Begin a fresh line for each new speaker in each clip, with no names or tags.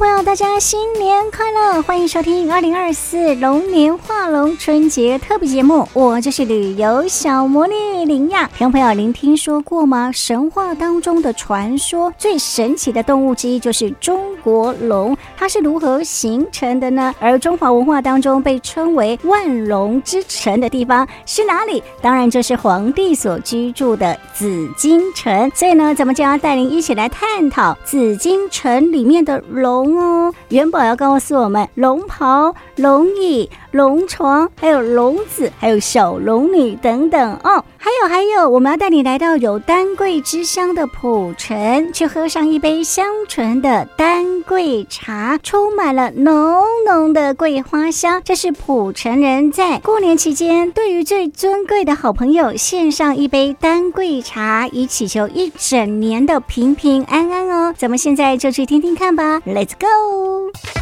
朋友，大家新年快乐！欢迎收听二零二四龙年画龙春节特别节目，我就是旅游小魔女林亚。听朋友，您听说过吗？神话当中的传说最神奇的动物之一就是中国龙，它是如何形成的呢？而中华文化当中被称为万龙之城的地方是哪里？当然就是皇帝所居住的紫禁城。所以呢，咱们就要带您一起来探讨紫禁城里面的。龙哦，元宝要告诉我们，龙袍、龙椅、龙床，还有龙子，还有小龙女等等哦。还有还有，我们要带你来到有丹桂之乡的浦城，去喝上一杯香醇的丹桂茶，充满了浓浓的桂花香。这是浦城人在过年期间对于最尊贵的好朋友献上一杯丹桂茶，以祈求一整年的平平安安哦。咱们现在就去听听看吧。Let's go！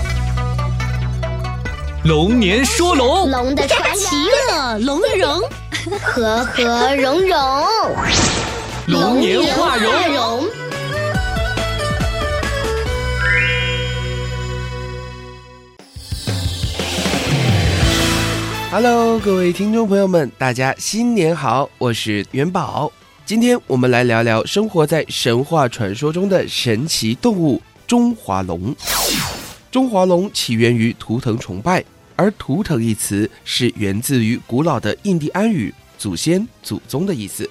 龙年说龙，
龙的传奇乐，龙的融，和和融融，
龙年画龙。
Hello，各位听众朋友们，大家新年好，我是元宝。今天我们来聊聊生活在神话传说中的神奇动物。中华龙，中华龙起源于图腾崇拜，而图腾一词是源自于古老的印第安语“祖先、祖宗”的意思。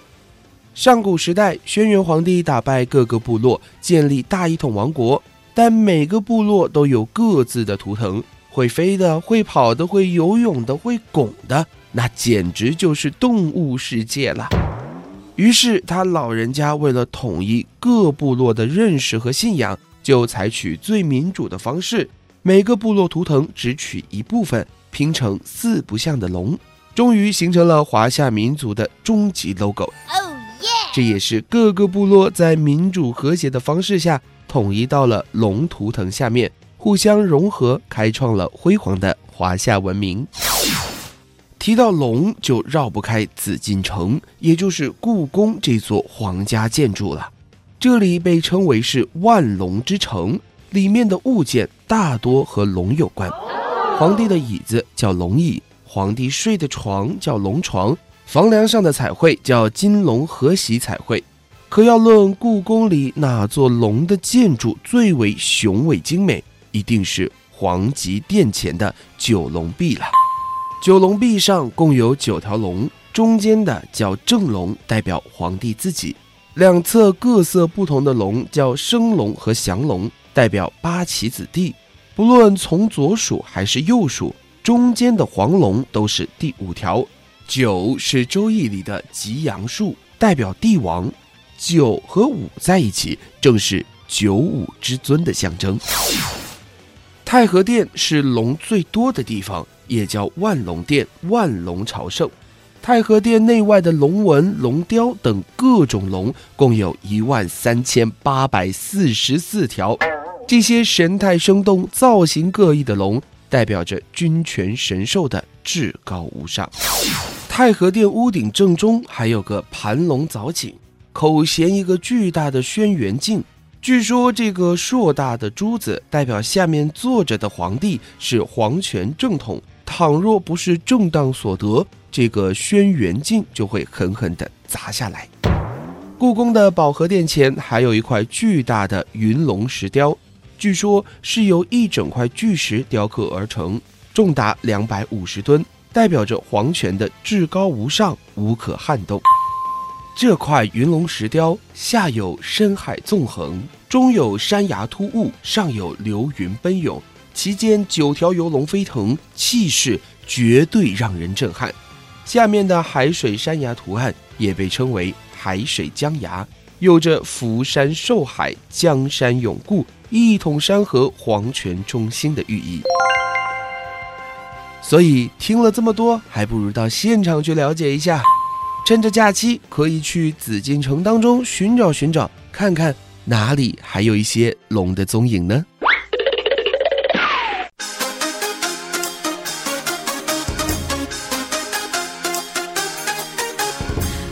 上古时代，轩辕皇帝打败各个部落，建立大一统王国，但每个部落都有各自的图腾，会飞的、会跑的、会游泳的、会拱的，那简直就是动物世界了。于是他老人家为了统一各部落的认识和信仰。就采取最民主的方式，每个部落图腾只取一部分，拼成四不像的龙，终于形成了华夏民族的终极 logo。Oh yeah! 这也是各个部落在民主和谐的方式下统一到了龙图腾下面，互相融合，开创了辉煌的华夏文明。提到龙，就绕不开紫禁城，也就是故宫这座皇家建筑了。这里被称为是万龙之城，里面的物件大多和龙有关。皇帝的椅子叫龙椅，皇帝睡的床叫龙床，房梁上的彩绘叫金龙和玺彩绘。可要论故宫里哪座龙的建筑最为雄伟精美，一定是皇极殿前的九龙壁了。九龙壁上共有九条龙，中间的叫正龙，代表皇帝自己。两侧各色不同的龙叫升龙和降龙，代表八旗子弟。不论从左数还是右数，中间的黄龙都是第五条。九是《周易》里的吉阳数，代表帝王。九和五在一起，正是九五之尊的象征。太和殿是龙最多的地方，也叫万龙殿、万龙朝圣。太和殿内外的龙纹、龙雕等各种龙，共有一万三千八百四十四条。这些神态生动、造型各异的龙，代表着君权神授的至高无上。太和殿屋顶正中还有个盘龙藻井，口衔一个巨大的轩辕镜。据说这个硕大的珠子代表下面坐着的皇帝是皇权正统，倘若不是正当所得。这个轩辕镜就会狠狠地砸下来。故宫的保和殿前还有一块巨大的云龙石雕，据说是由一整块巨石雕刻而成，重达两百五十吨，代表着皇权的至高无上，无可撼动。这块云龙石雕下有深海纵横，中有山崖突兀，上有流云奔涌，其间九条游龙飞腾，气势绝对让人震撼。下面的海水山崖图案也被称为海水江崖，有着福山寿海、江山永固、一统山河、皇权中心的寓意。所以听了这么多，还不如到现场去了解一下。趁着假期，可以去紫禁城当中寻找寻找，看看哪里还有一些龙的踪影呢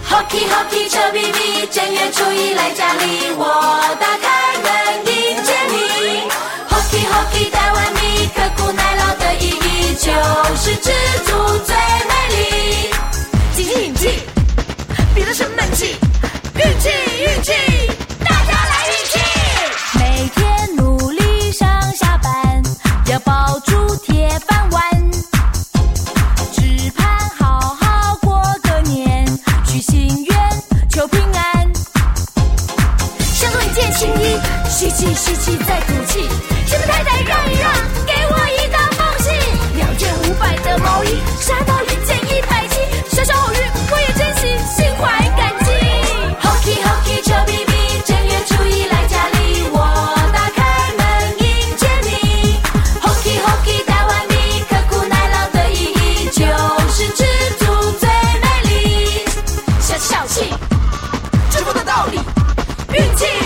？h o k e y h o k e y 这秘密，正月初一来家里，我的。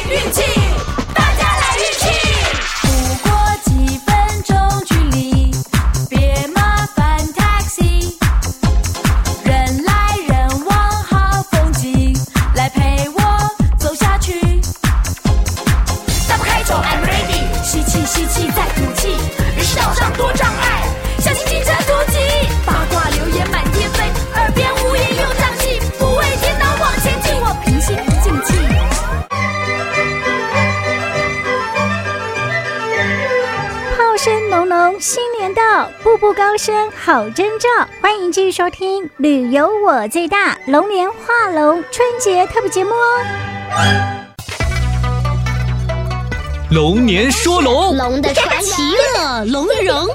运气步步高升好征兆。欢迎继续收听《旅游我最大》龙年画龙春节特别节目哦。
龙年说龙，
龙的传奇乐，龙与龙，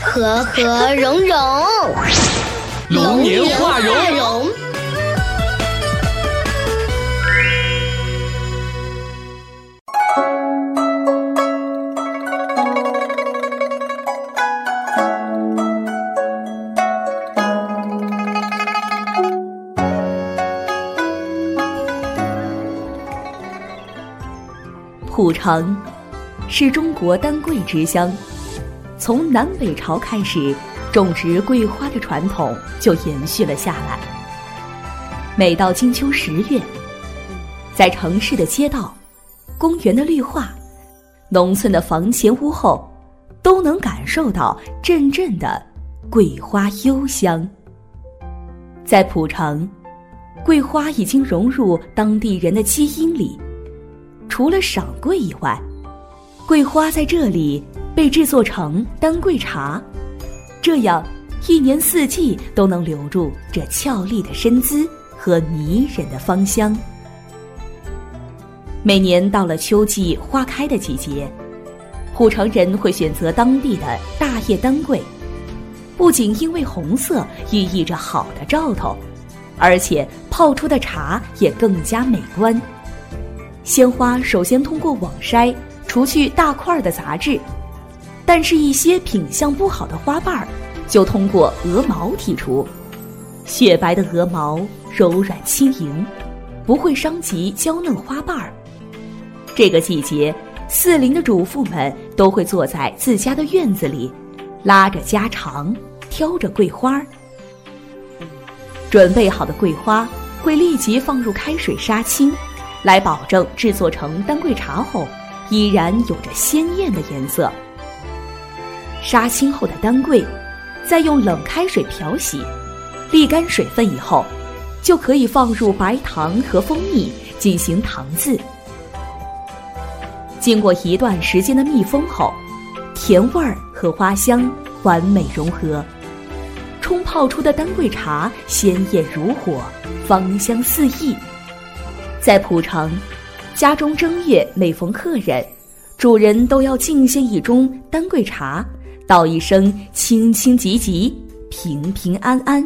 和和融融，
龙年画龙。
蒲城是中国丹桂之乡，从南北朝开始，种植桂花的传统就延续了下来。每到金秋十月，在城市的街道、公园的绿化、农村的房前屋后，都能感受到阵阵的桂花幽香。在蒲城，桂花已经融入当地人的基因里。除了赏桂以外，桂花在这里被制作成丹桂茶，这样一年四季都能留住这俏丽的身姿和迷人的芳香。每年到了秋季花开的季节，虎城人会选择当地的大叶丹桂，不仅因为红色寓意着好的兆头，而且泡出的茶也更加美观。鲜花首先通过网筛除去大块的杂质，但是一些品相不好的花瓣儿就通过鹅毛剔除。雪白的鹅毛柔软轻盈，不会伤及娇嫩花瓣儿。这个季节，四邻的主妇们都会坐在自家的院子里，拉着家常，挑着桂花。准备好的桂花会立即放入开水杀青。来保证制作成丹桂茶后，依然有着鲜艳的颜色。杀青后的丹桂，再用冷开水漂洗，沥干水分以后，就可以放入白糖和蜂蜜进行糖渍。经过一段时间的密封后，甜味儿和花香完美融合，冲泡出的丹桂茶鲜艳如火，芳香四溢。在蒲城，家中正月每逢客人，主人都要敬献一盅丹桂茶，道一声清清吉吉，平平安安。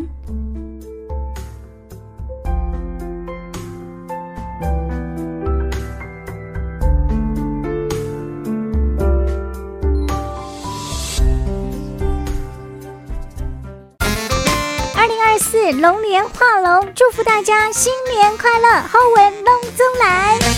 龙年画龙，祝福大家新年快乐，好运龙中来。